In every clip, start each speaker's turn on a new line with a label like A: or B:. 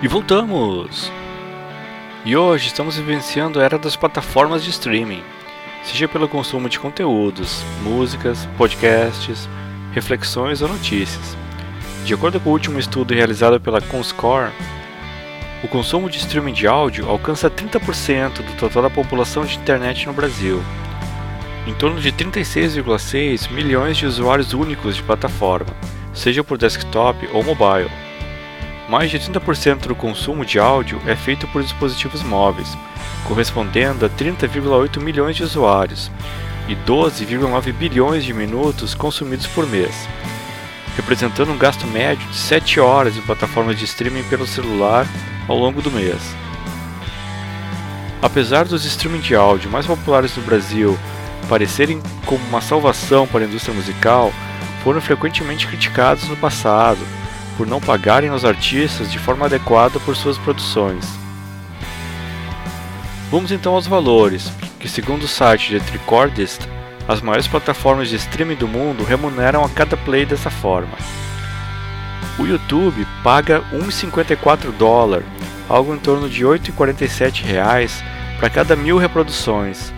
A: E voltamos! E hoje estamos vivenciando a era das plataformas de streaming, seja pelo consumo de conteúdos, músicas, podcasts, reflexões ou notícias. De acordo com o último estudo realizado pela Comscore, o consumo de streaming de áudio alcança 30% do total da população de internet no Brasil, em torno de 36,6 milhões de usuários únicos de plataforma, seja por desktop ou mobile. Mais de 30% do consumo de áudio é feito por dispositivos móveis, correspondendo a 30,8 milhões de usuários e 12,9 bilhões de minutos consumidos por mês, representando um gasto médio de 7 horas em plataformas de streaming pelo celular ao longo do mês. Apesar dos streaming de áudio mais populares no Brasil parecerem como uma salvação para a indústria musical, foram frequentemente criticados no passado por não pagarem aos artistas de forma adequada por suas produções. Vamos então aos valores, que segundo o site The Tricordist, as maiores plataformas de streaming do mundo remuneram a cada play dessa forma. O YouTube paga 1,54 dólar, algo em torno de 8,47 reais para cada mil reproduções.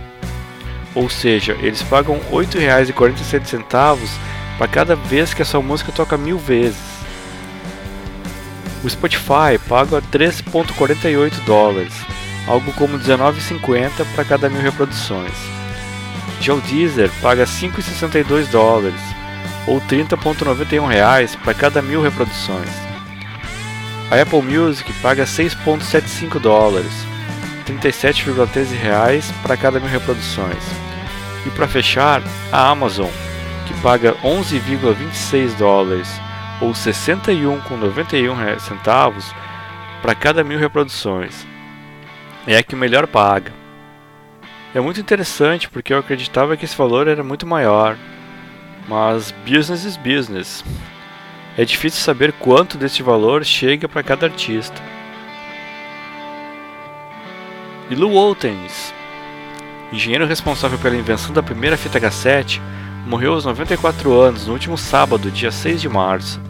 A: Ou seja, eles pagam R$ 8,47 para cada vez que a sua música toca mil vezes. O Spotify paga 3,48 dólares, algo como 19,50 para cada mil reproduções. Já o Deezer paga 5,62 dólares, ou 30,91 reais para cada mil reproduções. A Apple Music paga 6,75 dólares, 37,13 reais para cada mil reproduções. E para fechar, a Amazon, que paga 11,26 dólares, ou 61,91 centavos para cada mil reproduções. É a que melhor paga. É muito interessante porque eu acreditava que esse valor era muito maior, mas business is business. É difícil saber quanto desse valor chega para cada artista. E Lou Oldens, engenheiro responsável pela invenção da primeira fita cassete, morreu aos 94 anos no último sábado, dia 6 de março.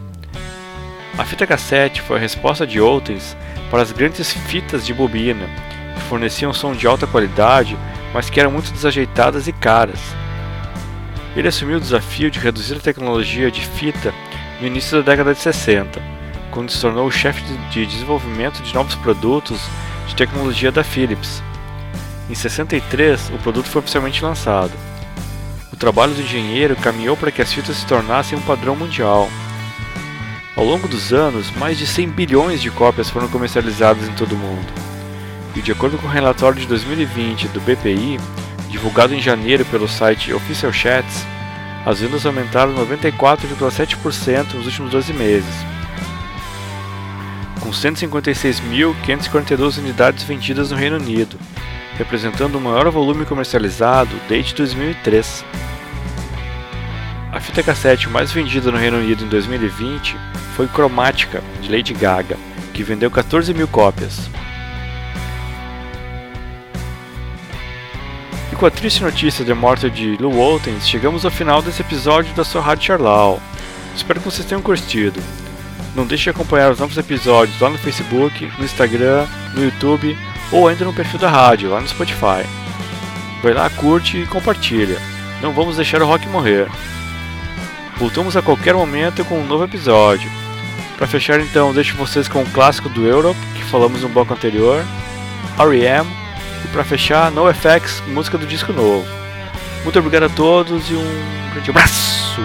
A: A fita cassete foi a resposta de Oldens para as grandes fitas de bobina, que forneciam som de alta qualidade, mas que eram muito desajeitadas e caras. Ele assumiu o desafio de reduzir a tecnologia de fita no início da década de 60, quando se tornou o chefe de desenvolvimento de novos produtos de tecnologia da Philips. Em 63, o produto foi oficialmente lançado. O trabalho do engenheiro caminhou para que as fitas se tornassem um padrão mundial. Ao longo dos anos, mais de 100 bilhões de cópias foram comercializadas em todo o mundo. E de acordo com o relatório de 2020 do BPI, divulgado em janeiro pelo site Official Chats, as vendas aumentaram 94,7% nos últimos 12 meses, com 156.542 unidades vendidas no Reino Unido, representando o maior volume comercializado desde 2003. A fita cassete mais vendida no Reino Unido em 2020 foi Cromática, de Lady Gaga, que vendeu 14 mil cópias. E com a triste notícia da morte de Lou Waltens, chegamos ao final desse episódio da sua Rádio Charlau. Espero que vocês tenham curtido. Não deixe de acompanhar os novos episódios lá no Facebook, no Instagram, no YouTube ou ainda no perfil da rádio, lá no Spotify. Vai lá, curte e compartilha. Não vamos deixar o rock morrer. Voltamos a qualquer momento com um novo episódio. Para fechar então, deixo vocês com o um clássico do Europe, que falamos no bloco anterior, R.E.M. E para fechar, NoFX, música do disco novo. Muito obrigado a todos e um grande abraço!